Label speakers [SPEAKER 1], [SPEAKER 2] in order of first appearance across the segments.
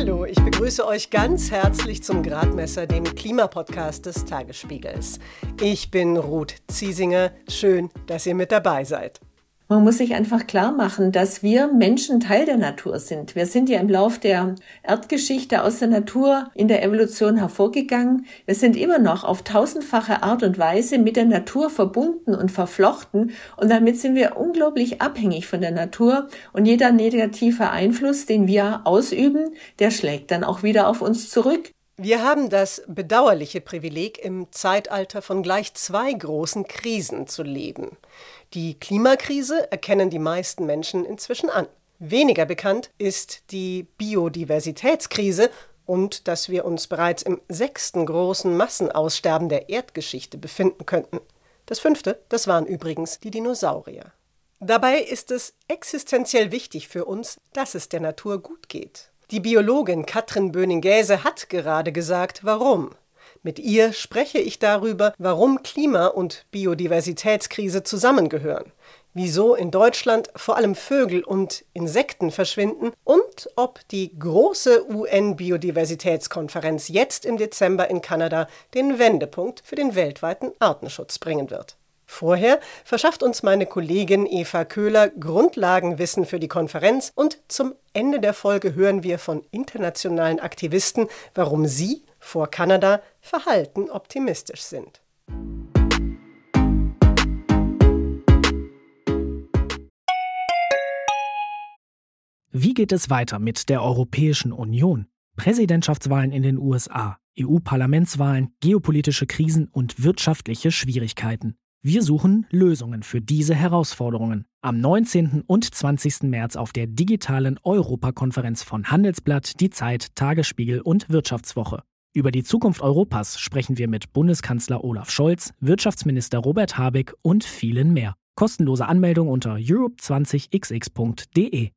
[SPEAKER 1] Hallo, ich begrüße euch ganz herzlich zum Gradmesser, dem Klimapodcast des Tagesspiegels. Ich bin Ruth Ziesinger. Schön, dass ihr mit dabei seid.
[SPEAKER 2] Man muss sich einfach klar machen, dass wir Menschen Teil der Natur sind. Wir sind ja im Lauf der Erdgeschichte aus der Natur in der Evolution hervorgegangen. Wir sind immer noch auf tausendfache Art und Weise mit der Natur verbunden und verflochten. Und damit sind wir unglaublich abhängig von der Natur. Und jeder negative Einfluss, den wir ausüben, der schlägt dann auch wieder auf uns zurück.
[SPEAKER 1] Wir haben das bedauerliche Privileg, im Zeitalter von gleich zwei großen Krisen zu leben. Die Klimakrise erkennen die meisten Menschen inzwischen an. Weniger bekannt ist die Biodiversitätskrise und dass wir uns bereits im sechsten großen Massenaussterben der Erdgeschichte befinden könnten. Das fünfte, das waren übrigens die Dinosaurier. Dabei ist es existenziell wichtig für uns, dass es der Natur gut geht. Die Biologin Katrin Böning-Gäse hat gerade gesagt, warum. Mit ihr spreche ich darüber, warum Klima- und Biodiversitätskrise zusammengehören, wieso in Deutschland vor allem Vögel und Insekten verschwinden und ob die große UN-Biodiversitätskonferenz jetzt im Dezember in Kanada den Wendepunkt für den weltweiten Artenschutz bringen wird. Vorher verschafft uns meine Kollegin Eva Köhler Grundlagenwissen für die Konferenz und zum Ende der Folge hören wir von internationalen Aktivisten, warum sie vor Kanada verhalten optimistisch sind.
[SPEAKER 3] Wie geht es weiter mit der Europäischen Union? Präsidentschaftswahlen in den USA, EU-Parlamentswahlen, geopolitische Krisen und wirtschaftliche Schwierigkeiten. Wir suchen Lösungen für diese Herausforderungen. Am 19. und 20. März auf der digitalen Europakonferenz von Handelsblatt, Die Zeit, Tagesspiegel und Wirtschaftswoche. Über die Zukunft Europas sprechen wir mit Bundeskanzler Olaf Scholz, Wirtschaftsminister Robert Habeck und vielen mehr. Kostenlose Anmeldung unter europe20xx.de.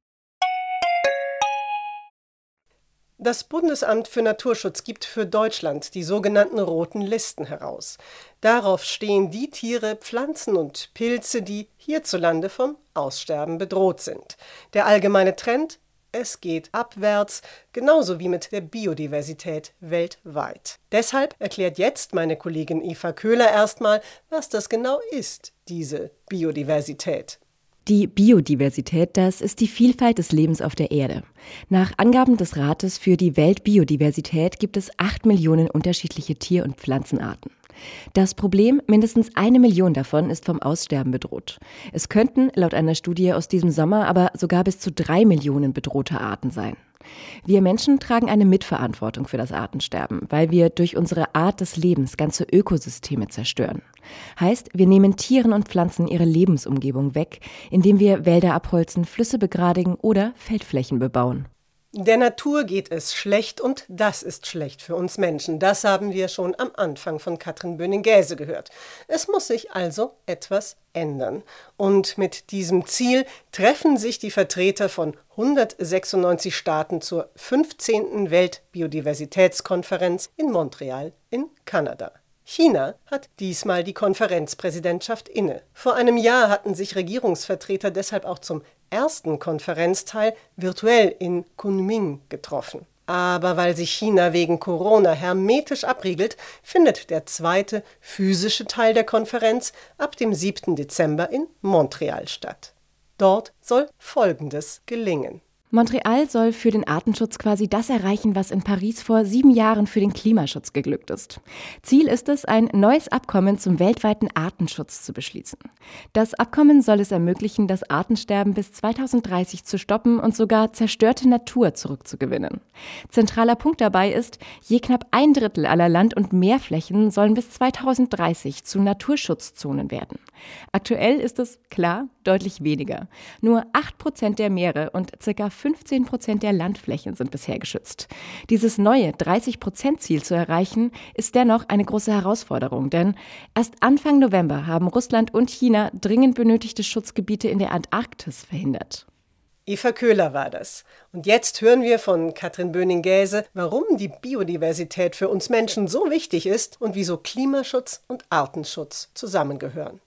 [SPEAKER 1] Das Bundesamt für Naturschutz gibt für Deutschland die sogenannten roten Listen heraus. Darauf stehen die Tiere, Pflanzen und Pilze, die hierzulande vom Aussterben bedroht sind. Der allgemeine Trend es geht abwärts, genauso wie mit der Biodiversität weltweit. Deshalb erklärt jetzt meine Kollegin Eva Köhler erstmal, was das genau ist, diese Biodiversität.
[SPEAKER 4] Die Biodiversität, das ist die Vielfalt des Lebens auf der Erde. Nach Angaben des Rates für die Weltbiodiversität gibt es acht Millionen unterschiedliche Tier- und Pflanzenarten. Das Problem, mindestens eine Million davon ist vom Aussterben bedroht. Es könnten laut einer Studie aus diesem Sommer aber sogar bis zu drei Millionen bedrohte Arten sein. Wir Menschen tragen eine Mitverantwortung für das Artensterben, weil wir durch unsere Art des Lebens ganze Ökosysteme zerstören. Heißt, wir nehmen Tieren und Pflanzen ihre Lebensumgebung weg, indem wir Wälder abholzen, Flüsse begradigen oder Feldflächen bebauen.
[SPEAKER 1] Der Natur geht es schlecht und das ist schlecht für uns Menschen. Das haben wir schon am Anfang von Katrin Böning-Gäse gehört. Es muss sich also etwas ändern. Und mit diesem Ziel treffen sich die Vertreter von 196 Staaten zur 15. Weltbiodiversitätskonferenz in Montreal in Kanada. China hat diesmal die Konferenzpräsidentschaft inne. Vor einem Jahr hatten sich Regierungsvertreter deshalb auch zum ersten Konferenzteil virtuell in Kunming getroffen. Aber weil sich China wegen Corona hermetisch abriegelt, findet der zweite physische Teil der Konferenz ab dem 7. Dezember in Montreal statt. Dort soll Folgendes gelingen.
[SPEAKER 4] Montreal soll für den Artenschutz quasi das erreichen, was in Paris vor sieben Jahren für den Klimaschutz geglückt ist. Ziel ist es, ein neues Abkommen zum weltweiten Artenschutz zu beschließen. Das Abkommen soll es ermöglichen, das Artensterben bis 2030 zu stoppen und sogar zerstörte Natur zurückzugewinnen. Zentraler Punkt dabei ist, je knapp ein Drittel aller Land- und Meerflächen sollen bis 2030 zu Naturschutzzonen werden. Aktuell ist es, klar, deutlich weniger. Nur acht Prozent der Meere und circa 15 Prozent der Landflächen sind bisher geschützt. Dieses neue 30-Prozent-Ziel zu erreichen, ist dennoch eine große Herausforderung, denn erst Anfang November haben Russland und China dringend benötigte Schutzgebiete in der Antarktis verhindert.
[SPEAKER 1] Eva Köhler war das. Und jetzt hören wir von Katrin Böning-Gäse, warum die Biodiversität für uns Menschen so wichtig ist und wieso Klimaschutz und Artenschutz zusammengehören.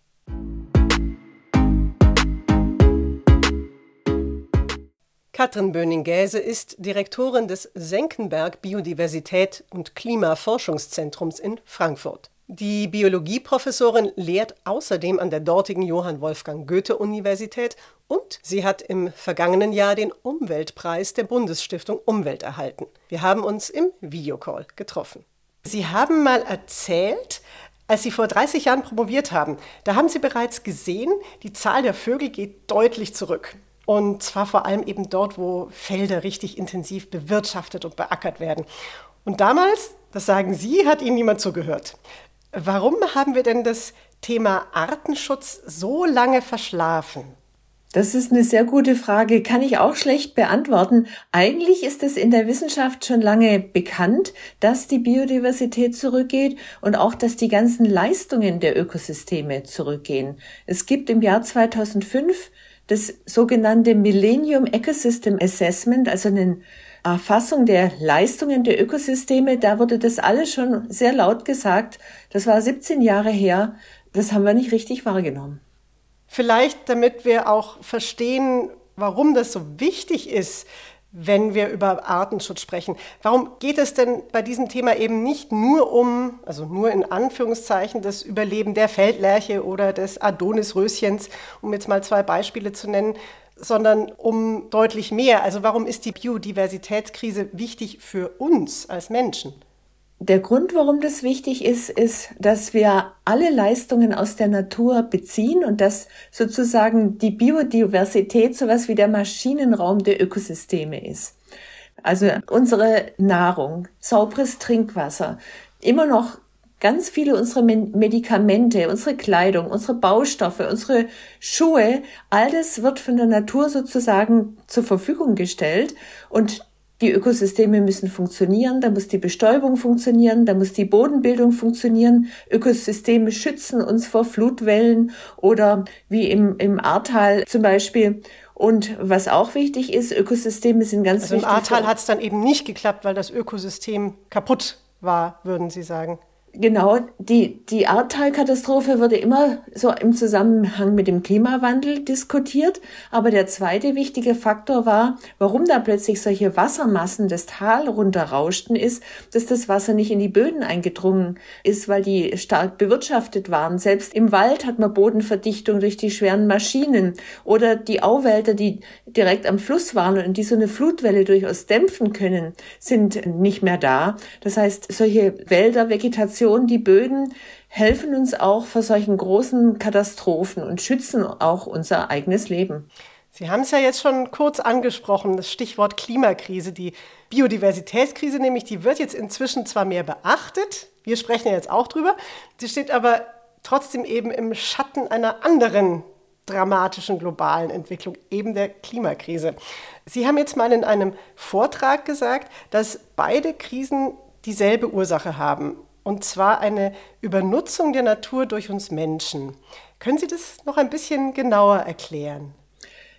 [SPEAKER 1] Katrin Böning-Gäse ist Direktorin des Senckenberg Biodiversität und Klimaforschungszentrums in Frankfurt. Die Biologieprofessorin lehrt außerdem an der dortigen Johann Wolfgang Goethe Universität und sie hat im vergangenen Jahr den Umweltpreis der Bundesstiftung Umwelt erhalten. Wir haben uns im Videocall getroffen. Sie haben mal erzählt, als Sie vor 30 Jahren promoviert haben, da haben Sie bereits gesehen, die Zahl der Vögel geht deutlich zurück. Und zwar vor allem eben dort, wo Felder richtig intensiv bewirtschaftet und beackert werden. Und damals, das sagen Sie, hat Ihnen niemand zugehört. Warum haben wir denn das Thema Artenschutz so lange verschlafen?
[SPEAKER 2] Das ist eine sehr gute Frage, kann ich auch schlecht beantworten. Eigentlich ist es in der Wissenschaft schon lange bekannt, dass die Biodiversität zurückgeht und auch, dass die ganzen Leistungen der Ökosysteme zurückgehen. Es gibt im Jahr 2005 das sogenannte Millennium Ecosystem Assessment, also eine Erfassung der Leistungen der Ökosysteme. Da wurde das alles schon sehr laut gesagt. Das war 17 Jahre her. Das haben wir nicht richtig wahrgenommen.
[SPEAKER 1] Vielleicht, damit wir auch verstehen, warum das so wichtig ist, wenn wir über Artenschutz sprechen. Warum geht es denn bei diesem Thema eben nicht nur um, also nur in Anführungszeichen, das Überleben der Feldlerche oder des Adonisröschens, um jetzt mal zwei Beispiele zu nennen, sondern um deutlich mehr. Also warum ist die Biodiversitätskrise wichtig für uns als Menschen?
[SPEAKER 2] Der Grund, warum das wichtig ist, ist, dass wir alle Leistungen aus der Natur beziehen und dass sozusagen die Biodiversität sowas wie der Maschinenraum der Ökosysteme ist. Also unsere Nahrung, sauberes Trinkwasser, immer noch ganz viele unserer Medikamente, unsere Kleidung, unsere Baustoffe, unsere Schuhe, all das wird von der Natur sozusagen zur Verfügung gestellt und die Ökosysteme müssen funktionieren, da muss die Bestäubung funktionieren, da muss die Bodenbildung funktionieren. Ökosysteme schützen uns vor Flutwellen oder wie im, im Ahrtal zum Beispiel. Und was auch wichtig ist, Ökosysteme sind ganz
[SPEAKER 1] also
[SPEAKER 2] wichtig.
[SPEAKER 1] Im Ahrtal hat es dann eben nicht geklappt, weil das Ökosystem kaputt war, würden Sie sagen.
[SPEAKER 2] Genau, die, die Ahrtal-Katastrophe wurde immer so im Zusammenhang mit dem Klimawandel diskutiert. Aber der zweite wichtige Faktor war, warum da plötzlich solche Wassermassen das Tal runterrauschten, ist, dass das Wasser nicht in die Böden eingedrungen ist, weil die stark bewirtschaftet waren. Selbst im Wald hat man Bodenverdichtung durch die schweren Maschinen oder die Auwälder, die direkt am Fluss waren und die so eine Flutwelle durchaus dämpfen können, sind nicht mehr da. Das heißt, solche Wälder, Vegetation, Vegetation, die Böden helfen uns auch vor solchen großen Katastrophen und schützen auch unser eigenes Leben.
[SPEAKER 1] Sie haben es ja jetzt schon kurz angesprochen, das Stichwort Klimakrise. Die Biodiversitätskrise nämlich, die wird jetzt inzwischen zwar mehr beachtet, wir sprechen ja jetzt auch drüber, sie steht aber trotzdem eben im Schatten einer anderen dramatischen globalen Entwicklung, eben der Klimakrise. Sie haben jetzt mal in einem Vortrag gesagt, dass beide Krisen dieselbe Ursache haben und zwar eine Übernutzung der Natur durch uns Menschen. Können Sie das noch ein bisschen genauer erklären?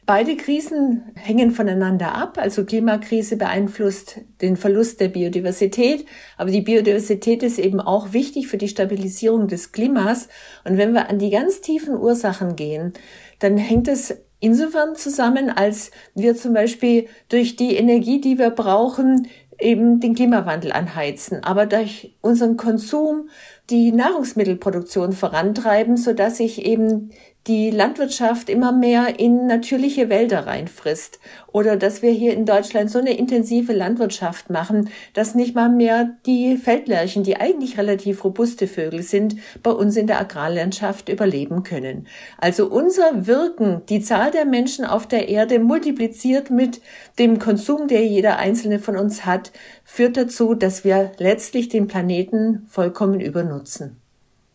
[SPEAKER 2] Beide Krisen hängen voneinander ab. Also Klimakrise beeinflusst den Verlust der Biodiversität, aber die Biodiversität ist eben auch wichtig für die Stabilisierung des Klimas. Und wenn wir an die ganz tiefen Ursachen gehen, dann hängt es insofern zusammen, als wir zum Beispiel durch die Energie, die wir brauchen, eben den Klimawandel anheizen, aber durch unseren Konsum die Nahrungsmittelproduktion vorantreiben, so dass sich eben die Landwirtschaft immer mehr in natürliche Wälder reinfrisst oder dass wir hier in Deutschland so eine intensive Landwirtschaft machen, dass nicht mal mehr die Feldlerchen, die eigentlich relativ robuste Vögel sind, bei uns in der Agrarlandschaft überleben können. Also unser Wirken, die Zahl der Menschen auf der Erde multipliziert mit dem Konsum, der jeder einzelne von uns hat, führt dazu, dass wir letztlich den Planeten vollkommen übernutzen.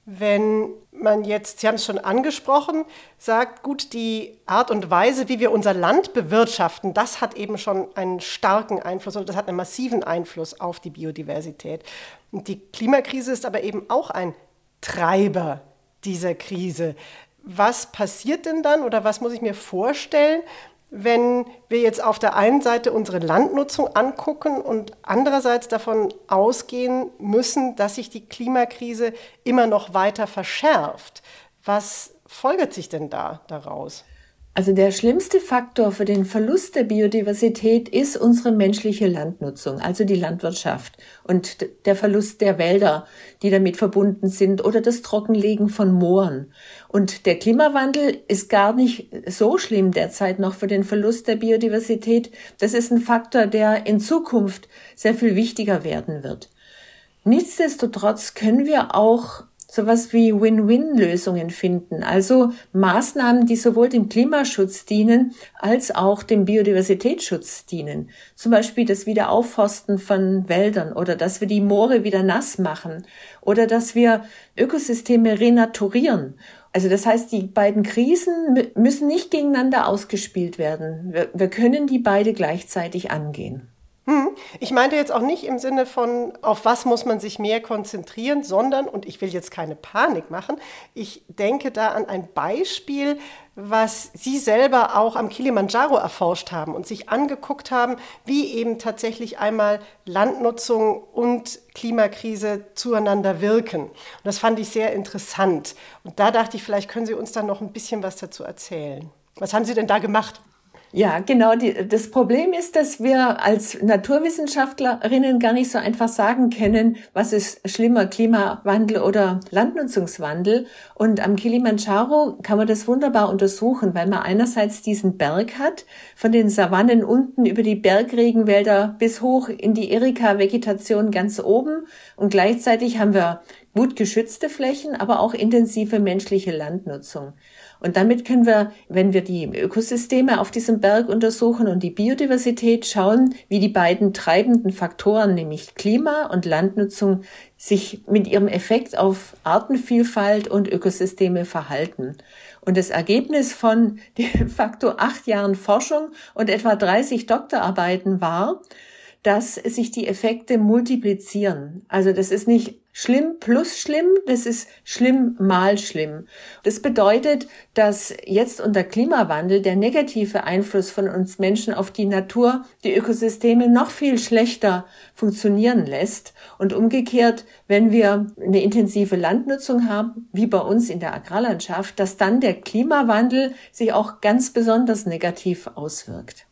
[SPEAKER 1] Wenn man jetzt, Sie haben es schon angesprochen, sagt, gut, die Art und Weise, wie wir unser Land bewirtschaften, das hat eben schon einen starken Einfluss oder das hat einen massiven Einfluss auf die Biodiversität. Und die Klimakrise ist aber eben auch ein Treiber dieser Krise. Was passiert denn dann oder was muss ich mir vorstellen, wenn wir jetzt auf der einen Seite unsere Landnutzung angucken und andererseits davon ausgehen müssen, dass sich die Klimakrise immer noch weiter verschärft. Was folgert sich denn da daraus?
[SPEAKER 2] Also der schlimmste Faktor für den Verlust der Biodiversität ist unsere menschliche Landnutzung, also die Landwirtschaft und der Verlust der Wälder, die damit verbunden sind oder das Trockenlegen von Mooren. Und der Klimawandel ist gar nicht so schlimm derzeit noch für den Verlust der Biodiversität. Das ist ein Faktor, der in Zukunft sehr viel wichtiger werden wird. Nichtsdestotrotz können wir auch sowas wie Win-Win-Lösungen finden, also Maßnahmen, die sowohl dem Klimaschutz dienen als auch dem Biodiversitätsschutz dienen. Zum Beispiel das Wiederaufforsten von Wäldern oder dass wir die Moore wieder nass machen oder dass wir Ökosysteme renaturieren. Also das heißt, die beiden Krisen müssen nicht gegeneinander ausgespielt werden. Wir, wir können die beide gleichzeitig angehen.
[SPEAKER 1] Hm. Ich meinte jetzt auch nicht im Sinne von, auf was muss man sich mehr konzentrieren, sondern, und ich will jetzt keine Panik machen, ich denke da an ein Beispiel, was Sie selber auch am Kilimanjaro erforscht haben und sich angeguckt haben, wie eben tatsächlich einmal Landnutzung und Klimakrise zueinander wirken. Und das fand ich sehr interessant. Und da dachte ich, vielleicht können Sie uns dann noch ein bisschen was dazu erzählen. Was haben Sie denn da gemacht?
[SPEAKER 2] Ja, genau. Die, das Problem ist, dass wir als Naturwissenschaftlerinnen gar nicht so einfach sagen können, was ist schlimmer, Klimawandel oder Landnutzungswandel. Und am Kilimanjaro kann man das wunderbar untersuchen, weil man einerseits diesen Berg hat, von den Savannen unten über die Bergregenwälder bis hoch in die Erika-Vegetation ganz oben. Und gleichzeitig haben wir gut geschützte Flächen, aber auch intensive menschliche Landnutzung. Und damit können wir, wenn wir die Ökosysteme auf diesem Berg untersuchen und die Biodiversität schauen, wie die beiden treibenden Faktoren, nämlich Klima und Landnutzung, sich mit ihrem Effekt auf Artenvielfalt und Ökosysteme verhalten. Und das Ergebnis von dem Faktor acht Jahren Forschung und etwa 30 Doktorarbeiten war, dass sich die Effekte multiplizieren. Also das ist nicht schlimm plus schlimm, das ist schlimm mal schlimm. Das bedeutet, dass jetzt unter Klimawandel der negative Einfluss von uns Menschen auf die Natur, die Ökosysteme noch viel schlechter funktionieren lässt. Und umgekehrt, wenn wir eine intensive Landnutzung haben, wie bei uns in der Agrarlandschaft, dass dann der Klimawandel sich auch ganz besonders negativ auswirkt.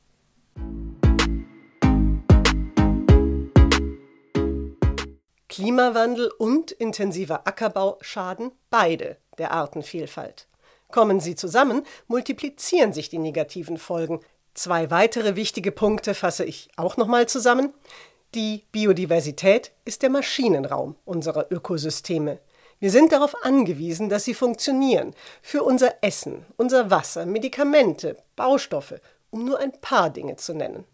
[SPEAKER 1] Klimawandel und intensiver Ackerbau schaden beide der Artenvielfalt. Kommen sie zusammen, multiplizieren sich die negativen Folgen. Zwei weitere wichtige Punkte fasse ich auch nochmal zusammen. Die Biodiversität ist der Maschinenraum unserer Ökosysteme. Wir sind darauf angewiesen, dass sie funktionieren. Für unser Essen, unser Wasser, Medikamente, Baustoffe, um nur ein paar Dinge zu nennen.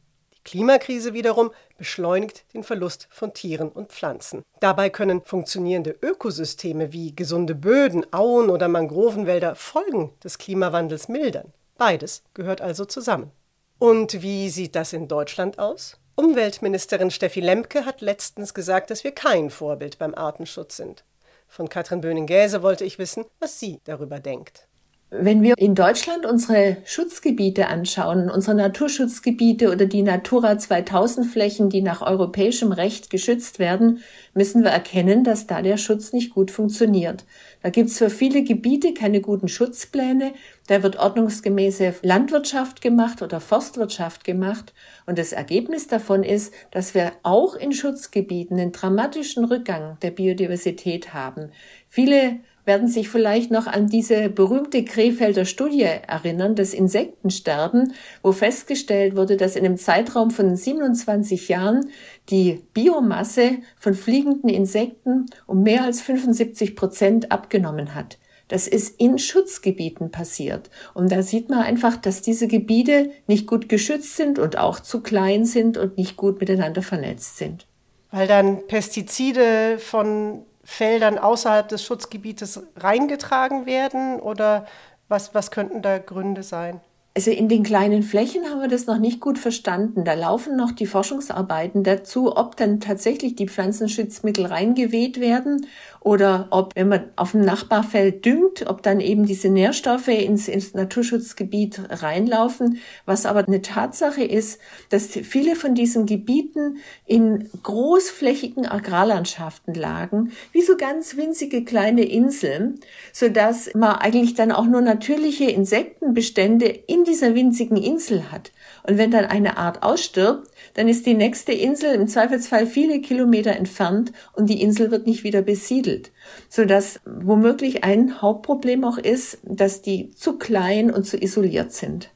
[SPEAKER 1] Klimakrise wiederum beschleunigt den Verlust von Tieren und Pflanzen. Dabei können funktionierende Ökosysteme wie gesunde Böden, Auen oder Mangrovenwälder Folgen des Klimawandels mildern. Beides gehört also zusammen. Und wie sieht das in Deutschland aus? Umweltministerin Steffi Lemke hat letztens gesagt, dass wir kein Vorbild beim Artenschutz sind. Von Katrin Böning-Gäse wollte ich wissen, was sie darüber denkt.
[SPEAKER 2] Wenn wir in Deutschland unsere Schutzgebiete anschauen, unsere Naturschutzgebiete oder die Natura 2000 Flächen, die nach europäischem Recht geschützt werden, müssen wir erkennen, dass da der Schutz nicht gut funktioniert. Da gibt es für viele Gebiete keine guten Schutzpläne, da wird ordnungsgemäße Landwirtschaft gemacht oder Forstwirtschaft gemacht und das Ergebnis davon ist, dass wir auch in Schutzgebieten einen dramatischen Rückgang der Biodiversität haben. Viele werden sich vielleicht noch an diese berühmte Krefelder Studie erinnern, das Insektensterben, wo festgestellt wurde, dass in einem Zeitraum von 27 Jahren die Biomasse von fliegenden Insekten um mehr als 75 Prozent abgenommen hat. Das ist in Schutzgebieten passiert. Und da sieht man einfach, dass diese Gebiete nicht gut geschützt sind und auch zu klein sind und nicht gut miteinander vernetzt sind.
[SPEAKER 1] Weil dann Pestizide von Feldern außerhalb des Schutzgebietes reingetragen werden? Oder was, was könnten da Gründe sein?
[SPEAKER 2] Also in den kleinen Flächen haben wir das noch nicht gut verstanden. Da laufen noch die Forschungsarbeiten dazu, ob dann tatsächlich die Pflanzenschutzmittel reingeweht werden oder ob, wenn man auf dem Nachbarfeld düngt, ob dann eben diese Nährstoffe ins, ins Naturschutzgebiet reinlaufen. Was aber eine Tatsache ist, dass viele von diesen Gebieten in großflächigen Agrarlandschaften lagen, wie so ganz winzige kleine Inseln, so dass man eigentlich dann auch nur natürliche Insektenbestände in dieser winzigen Insel hat. Und wenn dann eine Art ausstirbt, dann ist die nächste Insel im Zweifelsfall viele Kilometer entfernt und die Insel wird nicht wieder besiedelt. Sodass womöglich ein Hauptproblem auch ist, dass die zu klein und zu isoliert sind.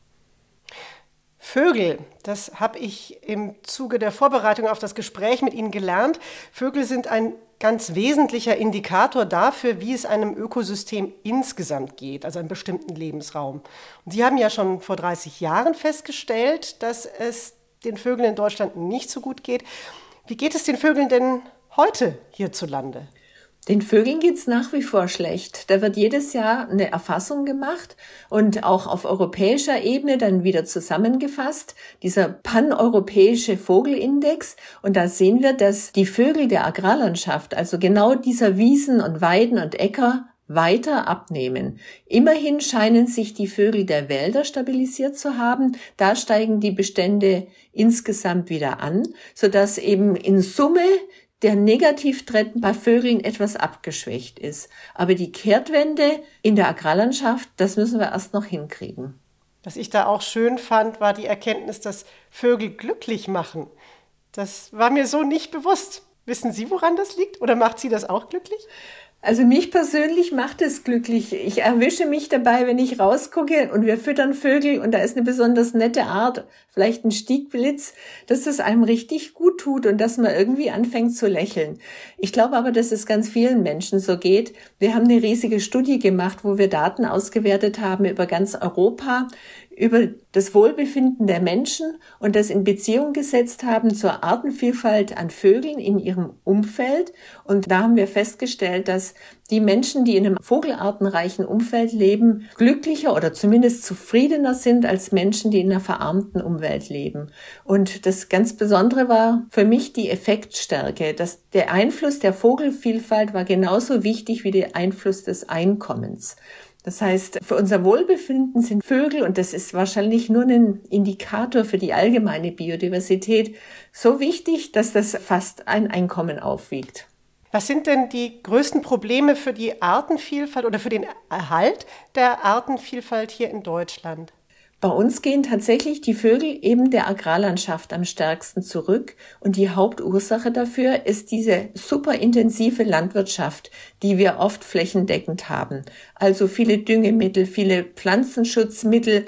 [SPEAKER 1] Vögel, das habe ich im Zuge der Vorbereitung auf das Gespräch mit Ihnen gelernt. Vögel sind ein ganz wesentlicher Indikator dafür, wie es einem Ökosystem insgesamt geht, also einem bestimmten Lebensraum. Und Sie haben ja schon vor 30 Jahren festgestellt, dass es den Vögeln in Deutschland nicht so gut geht. Wie geht es den Vögeln denn heute hierzulande?
[SPEAKER 2] Den Vögeln geht's nach wie vor schlecht. Da wird jedes Jahr eine Erfassung gemacht und auch auf europäischer Ebene dann wieder zusammengefasst, dieser paneuropäische Vogelindex. Und da sehen wir, dass die Vögel der Agrarlandschaft, also genau dieser Wiesen und Weiden und Äcker, weiter abnehmen. Immerhin scheinen sich die Vögel der Wälder stabilisiert zu haben. Da steigen die Bestände insgesamt wieder an, sodass eben in Summe der Negativtrend bei Vögeln etwas abgeschwächt ist. Aber die Kehrtwende in der Agrarlandschaft, das müssen wir erst noch hinkriegen.
[SPEAKER 1] Was ich da auch schön fand, war die Erkenntnis, dass Vögel glücklich machen. Das war mir so nicht bewusst. Wissen Sie, woran das liegt? Oder macht Sie das auch glücklich?
[SPEAKER 2] Also mich persönlich macht es glücklich. Ich erwische mich dabei, wenn ich rausgucke und wir füttern Vögel und da ist eine besonders nette Art, vielleicht ein Stiegblitz, dass es einem richtig gut tut und dass man irgendwie anfängt zu lächeln. Ich glaube aber, dass es ganz vielen Menschen so geht. Wir haben eine riesige Studie gemacht, wo wir Daten ausgewertet haben über ganz Europa, über das Wohlbefinden der Menschen und das in Beziehung gesetzt haben zur Artenvielfalt an Vögeln in ihrem Umfeld. Und da haben wir festgestellt, dass die Menschen, die in einem vogelartenreichen Umfeld leben, glücklicher oder zumindest zufriedener sind als Menschen, die in einer verarmten Umwelt leben. Und das ganz Besondere war für mich die Effektstärke. dass der Einfluss der Vogelvielfalt war genauso wichtig wie der Einfluss des Einkommens. Das heißt, für unser Wohlbefinden sind Vögel, und das ist wahrscheinlich nur ein Indikator für die allgemeine Biodiversität, so wichtig, dass das fast ein Einkommen aufwiegt.
[SPEAKER 1] Was sind denn die größten Probleme für die Artenvielfalt oder für den Erhalt der Artenvielfalt hier in Deutschland?
[SPEAKER 2] Bei uns gehen tatsächlich die Vögel eben der Agrarlandschaft am stärksten zurück und die Hauptursache dafür ist diese superintensive Landwirtschaft, die wir oft flächendeckend haben. Also viele Düngemittel, viele Pflanzenschutzmittel,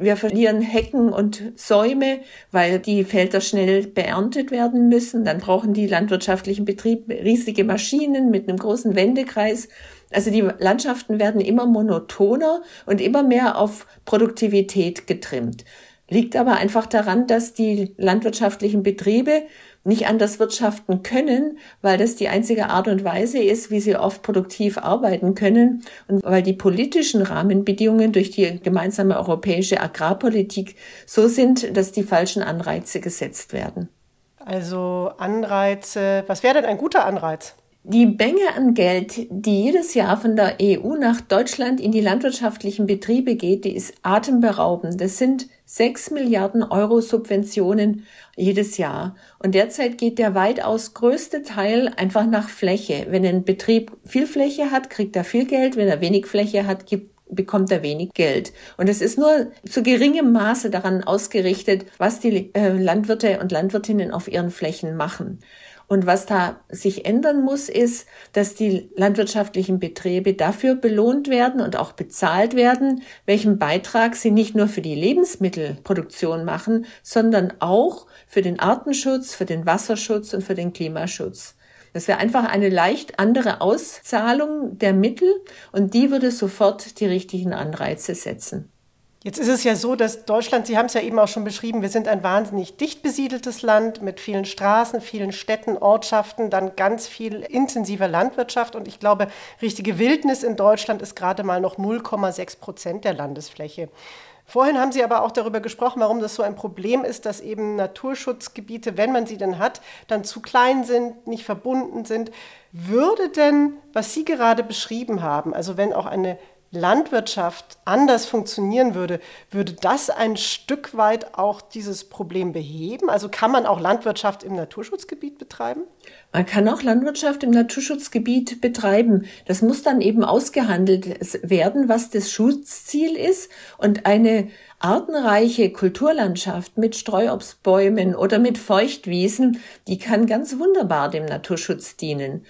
[SPEAKER 2] wir verlieren Hecken und Säume, weil die Felder schnell beerntet werden müssen. Dann brauchen die landwirtschaftlichen Betriebe riesige Maschinen mit einem großen Wendekreis. Also die Landschaften werden immer monotoner und immer mehr auf Produktivität getrimmt. Liegt aber einfach daran, dass die landwirtschaftlichen Betriebe nicht anders wirtschaften können, weil das die einzige Art und Weise ist, wie sie oft produktiv arbeiten können und weil die politischen Rahmenbedingungen durch die gemeinsame europäische Agrarpolitik so sind, dass die falschen Anreize gesetzt werden.
[SPEAKER 1] Also Anreize, was wäre denn ein guter Anreiz?
[SPEAKER 2] Die Menge an Geld, die jedes Jahr von der EU nach Deutschland in die landwirtschaftlichen Betriebe geht, die ist atemberaubend. Das sind sechs Milliarden Euro Subventionen jedes Jahr. Und derzeit geht der weitaus größte Teil einfach nach Fläche. Wenn ein Betrieb viel Fläche hat, kriegt er viel Geld. Wenn er wenig Fläche hat, gibt bekommt er wenig Geld. Und es ist nur zu geringem Maße daran ausgerichtet, was die äh, Landwirte und Landwirtinnen auf ihren Flächen machen. Und was da sich ändern muss, ist, dass die landwirtschaftlichen Betriebe dafür belohnt werden und auch bezahlt werden, welchen Beitrag sie nicht nur für die Lebensmittelproduktion machen, sondern auch für den Artenschutz, für den Wasserschutz und für den Klimaschutz. Das wäre einfach eine leicht andere Auszahlung der Mittel und die würde sofort die richtigen Anreize setzen.
[SPEAKER 1] Jetzt ist es ja so, dass Deutschland, Sie haben es ja eben auch schon beschrieben, wir sind ein wahnsinnig dicht besiedeltes Land mit vielen Straßen, vielen Städten, Ortschaften, dann ganz viel intensiver Landwirtschaft. Und ich glaube, richtige Wildnis in Deutschland ist gerade mal noch 0,6 Prozent der Landesfläche. Vorhin haben Sie aber auch darüber gesprochen, warum das so ein Problem ist, dass eben Naturschutzgebiete, wenn man sie denn hat, dann zu klein sind, nicht verbunden sind. Würde denn, was Sie gerade beschrieben haben, also wenn auch eine Landwirtschaft anders funktionieren würde, würde das ein Stück weit auch dieses Problem beheben? Also kann man auch Landwirtschaft im Naturschutzgebiet betreiben?
[SPEAKER 2] Man kann auch Landwirtschaft im Naturschutzgebiet betreiben. Das muss dann eben ausgehandelt werden, was das Schutzziel ist. Und eine artenreiche Kulturlandschaft mit Streuobstbäumen oder mit Feuchtwiesen, die kann ganz wunderbar dem Naturschutz dienen.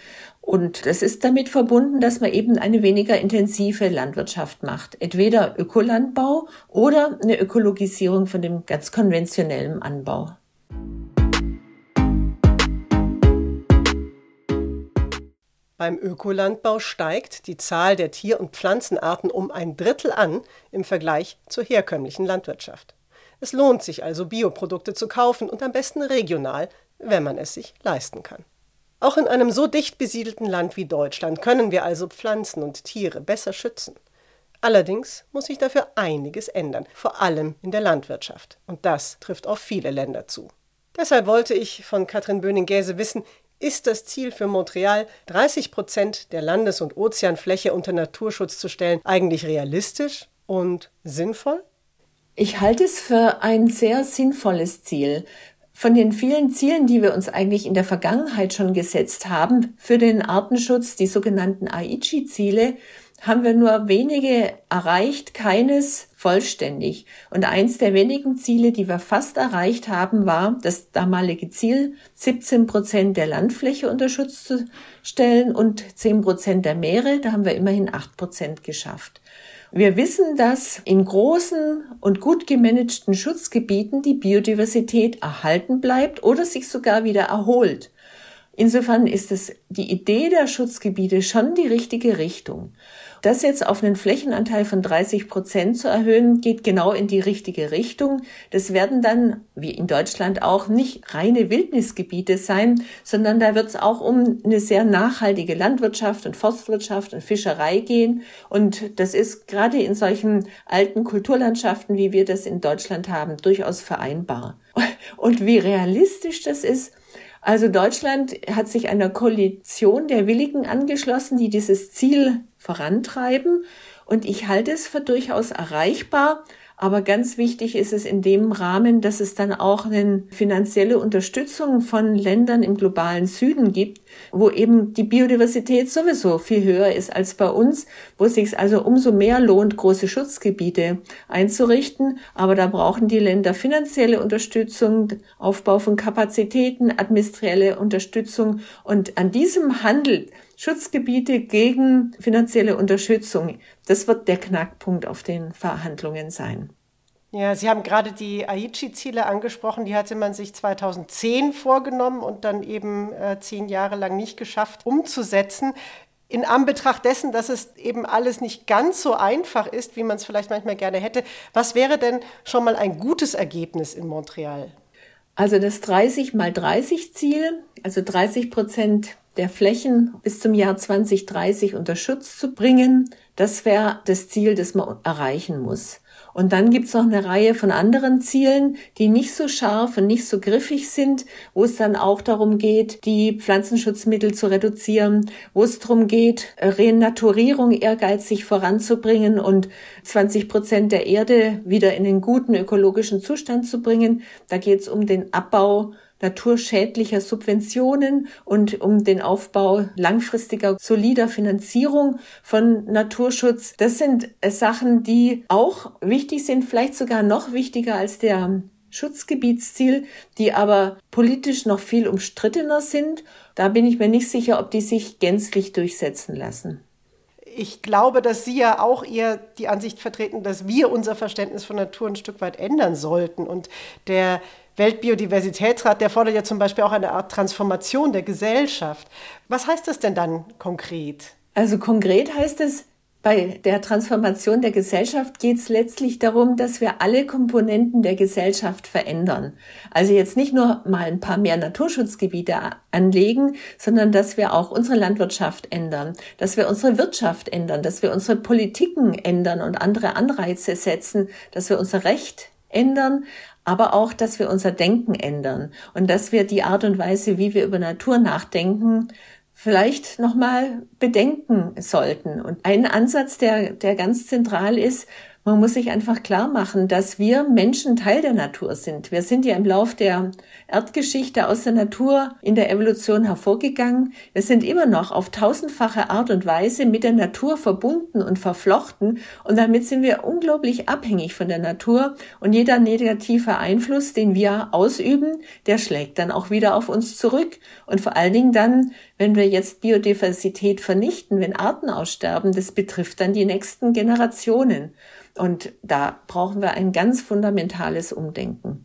[SPEAKER 2] Und das ist damit verbunden, dass man eben eine weniger intensive Landwirtschaft macht. Entweder Ökolandbau oder eine Ökologisierung von dem ganz konventionellen Anbau.
[SPEAKER 1] Beim Ökolandbau steigt die Zahl der Tier- und Pflanzenarten um ein Drittel an im Vergleich zur herkömmlichen Landwirtschaft. Es lohnt sich also, Bioprodukte zu kaufen und am besten regional, wenn man es sich leisten kann. Auch in einem so dicht besiedelten Land wie Deutschland können wir also Pflanzen und Tiere besser schützen. Allerdings muss sich dafür einiges ändern, vor allem in der Landwirtschaft. Und das trifft auf viele Länder zu. Deshalb wollte ich von Katrin Böning-Gäse wissen, ist das Ziel für Montreal, 30 Prozent der Landes- und Ozeanfläche unter Naturschutz zu stellen, eigentlich realistisch und sinnvoll?
[SPEAKER 2] Ich halte es für ein sehr sinnvolles Ziel, von den vielen Zielen, die wir uns eigentlich in der Vergangenheit schon gesetzt haben für den Artenschutz, die sogenannten Aichi-Ziele, haben wir nur wenige erreicht, keines vollständig. Und eins der wenigen Ziele, die wir fast erreicht haben, war das damalige Ziel, 17 Prozent der Landfläche unter Schutz zu stellen und 10 Prozent der Meere. Da haben wir immerhin 8 Prozent geschafft. Wir wissen, dass in großen und gut gemanagten Schutzgebieten die Biodiversität erhalten bleibt oder sich sogar wieder erholt. Insofern ist es die Idee der Schutzgebiete schon die richtige Richtung. Das jetzt auf einen Flächenanteil von 30 Prozent zu erhöhen, geht genau in die richtige Richtung. Das werden dann, wie in Deutschland auch, nicht reine Wildnisgebiete sein, sondern da wird es auch um eine sehr nachhaltige Landwirtschaft und Forstwirtschaft und Fischerei gehen. Und das ist gerade in solchen alten Kulturlandschaften, wie wir das in Deutschland haben, durchaus vereinbar. Und wie realistisch das ist, also Deutschland hat sich einer Koalition der Willigen angeschlossen, die dieses Ziel vorantreiben. Und ich halte es für durchaus erreichbar. Aber ganz wichtig ist es in dem Rahmen, dass es dann auch eine finanzielle Unterstützung von Ländern im globalen Süden gibt, wo eben die Biodiversität sowieso viel höher ist als bei uns, wo es sich also umso mehr lohnt, große Schutzgebiete einzurichten. Aber da brauchen die Länder finanzielle Unterstützung, Aufbau von Kapazitäten, administrielle Unterstützung. Und an diesem handelt Schutzgebiete gegen finanzielle Unterstützung. Das wird der Knackpunkt auf den Verhandlungen sein.
[SPEAKER 1] Ja, Sie haben gerade die Aichi-Ziele angesprochen. Die hatte man sich 2010 vorgenommen und dann eben äh, zehn Jahre lang nicht geschafft umzusetzen. In Anbetracht dessen, dass es eben alles nicht ganz so einfach ist, wie man es vielleicht manchmal gerne hätte, was wäre denn schon mal ein gutes Ergebnis in Montreal?
[SPEAKER 2] Also das 30 mal 30 Ziel, also 30 Prozent der Flächen bis zum Jahr 2030 unter Schutz zu bringen. Das wäre das Ziel, das man erreichen muss. Und dann gibt's noch eine Reihe von anderen Zielen, die nicht so scharf und nicht so griffig sind, wo es dann auch darum geht, die Pflanzenschutzmittel zu reduzieren, wo es darum geht, Renaturierung ehrgeizig voranzubringen und 20 Prozent der Erde wieder in den guten ökologischen Zustand zu bringen. Da geht es um den Abbau naturschädlicher Subventionen und um den Aufbau langfristiger solider Finanzierung von Naturschutz. Das sind äh, Sachen, die auch wichtig sind, vielleicht sogar noch wichtiger als der Schutzgebietsziel, die aber politisch noch viel umstrittener sind. Da bin ich mir nicht sicher, ob die sich gänzlich durchsetzen lassen.
[SPEAKER 1] Ich glaube, dass Sie ja auch eher die Ansicht vertreten, dass wir unser Verständnis von Natur ein Stück weit ändern sollten. Und der Weltbiodiversitätsrat, der fordert ja zum Beispiel auch eine Art Transformation der Gesellschaft. Was heißt das denn dann konkret?
[SPEAKER 2] Also konkret heißt es, Bei der Transformation der Gesellschaft geht es letztlich darum, dass wir alle Komponenten der Gesellschaft verändern. Also jetzt nicht nur mal ein paar mehr Naturschutzgebiete anlegen, sondern dass wir auch unsere Landwirtschaft ändern, dass wir unsere Wirtschaft ändern, dass wir unsere Politiken ändern und andere Anreize setzen, dass wir unser Recht ändern, aber auch, dass wir unser Denken ändern und dass wir die Art und Weise, wie wir über Natur nachdenken, vielleicht nochmal bedenken sollten. Und ein Ansatz, der, der ganz zentral ist, man muss sich einfach klar machen, dass wir Menschen Teil der Natur sind. Wir sind ja im Lauf der Erdgeschichte aus der Natur in der Evolution hervorgegangen. Wir sind immer noch auf tausendfache Art und Weise mit der Natur verbunden und verflochten. Und damit sind wir unglaublich abhängig von der Natur. Und jeder negative Einfluss, den wir ausüben, der schlägt dann auch wieder auf uns zurück. Und vor allen Dingen dann, wenn wir jetzt Biodiversität vernichten, wenn Arten aussterben, das betrifft dann die nächsten Generationen. Und da brauchen wir ein ganz fundamentales Umdenken.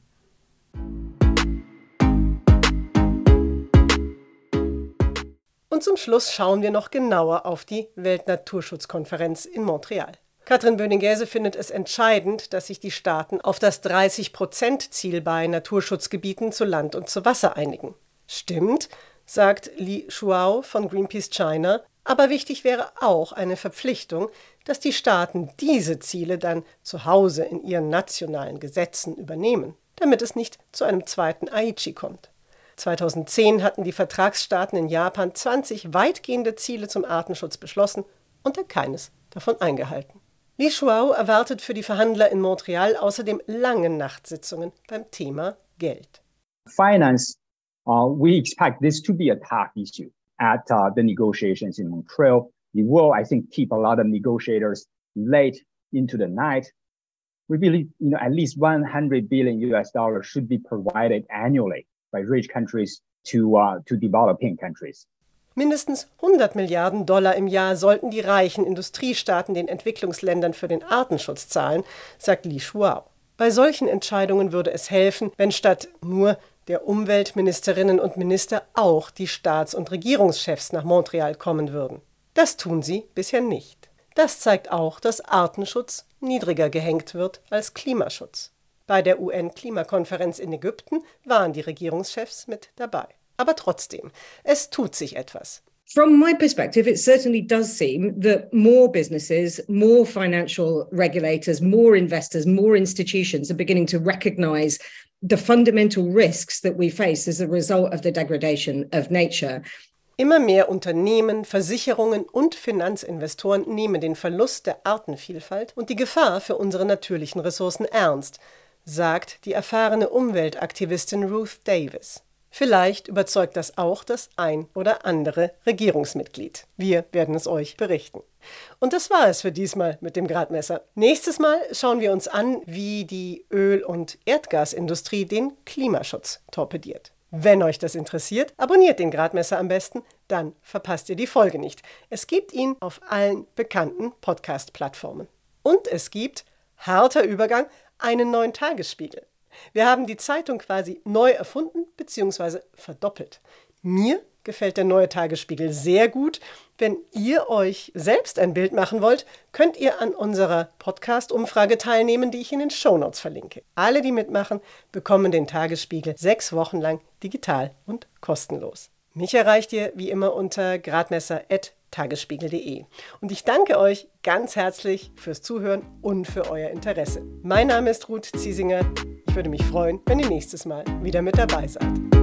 [SPEAKER 1] Und zum Schluss schauen wir noch genauer auf die Weltnaturschutzkonferenz in Montreal. Katrin Böning-Gäse findet es entscheidend, dass sich die Staaten auf das 30-Prozent-Ziel bei Naturschutzgebieten zu Land und zu Wasser einigen. Stimmt, sagt Li Shuao von Greenpeace China, aber wichtig wäre auch eine Verpflichtung, dass die Staaten diese Ziele dann zu Hause in ihren nationalen Gesetzen übernehmen, damit es nicht zu einem zweiten Aichi kommt. 2010 hatten die Vertragsstaaten in Japan 20 weitgehende Ziele zum Artenschutz beschlossen und er keines davon eingehalten. Li Shuao erwartet für die Verhandler in Montreal außerdem lange Nachtsitzungen beim Thema Geld.
[SPEAKER 5] Finance, uh, we expect this to be a tough issue at uh, the negotiations in Montreal it will, I think, keep a lot of negotiators late into the night. We believe, you know, at least 100 billion US dollars should be provided annually by rich countries to, uh, to developing countries.
[SPEAKER 1] Mindestens 100 Milliarden Dollar im Jahr sollten die reichen Industriestaaten den Entwicklungsländern für den Artenschutz zahlen, sagt Li Shuao. Bei solchen Entscheidungen würde es helfen, wenn statt nur der Umweltministerinnen und Minister auch die Staats- und Regierungschefs nach Montreal kommen würden. Das tun sie bisher nicht. Das zeigt auch, dass Artenschutz niedriger gehängt wird als Klimaschutz. Bei der UN-Klimakonferenz in Ägypten waren die Regierungschefs mit dabei. Aber trotzdem, es tut sich etwas.
[SPEAKER 6] From my perspective, it certainly does seem that more businesses, more financial regulators, more investors, more institutions are beginning to recognize the fundamental risks that we face as a result of the degradation of nature.
[SPEAKER 1] Immer mehr Unternehmen, Versicherungen und Finanzinvestoren nehmen den Verlust der Artenvielfalt und die Gefahr für unsere natürlichen Ressourcen ernst, sagt die erfahrene Umweltaktivistin Ruth Davis. Vielleicht überzeugt das auch das ein oder andere Regierungsmitglied. Wir werden es euch berichten. Und das war es für diesmal mit dem Gradmesser. Nächstes Mal schauen wir uns an, wie die Öl- und Erdgasindustrie den Klimaschutz torpediert. Wenn euch das interessiert, abonniert den Gradmesser am besten, dann verpasst ihr die Folge nicht. Es gibt ihn auf allen bekannten Podcast-Plattformen. Und es gibt, harter Übergang, einen neuen Tagesspiegel. Wir haben die Zeitung quasi neu erfunden bzw. verdoppelt. Mir gefällt der neue Tagesspiegel sehr gut. Wenn ihr euch selbst ein Bild machen wollt, könnt ihr an unserer Podcast-Umfrage teilnehmen, die ich in den Shownotes verlinke. Alle, die mitmachen, bekommen den Tagesspiegel sechs Wochen lang digital und kostenlos. Mich erreicht ihr wie immer unter gradmesser.tagesspiegel.de. Und ich danke euch ganz herzlich fürs Zuhören und für euer Interesse. Mein Name ist Ruth Ziesinger. Ich würde mich freuen, wenn ihr nächstes Mal wieder mit dabei seid.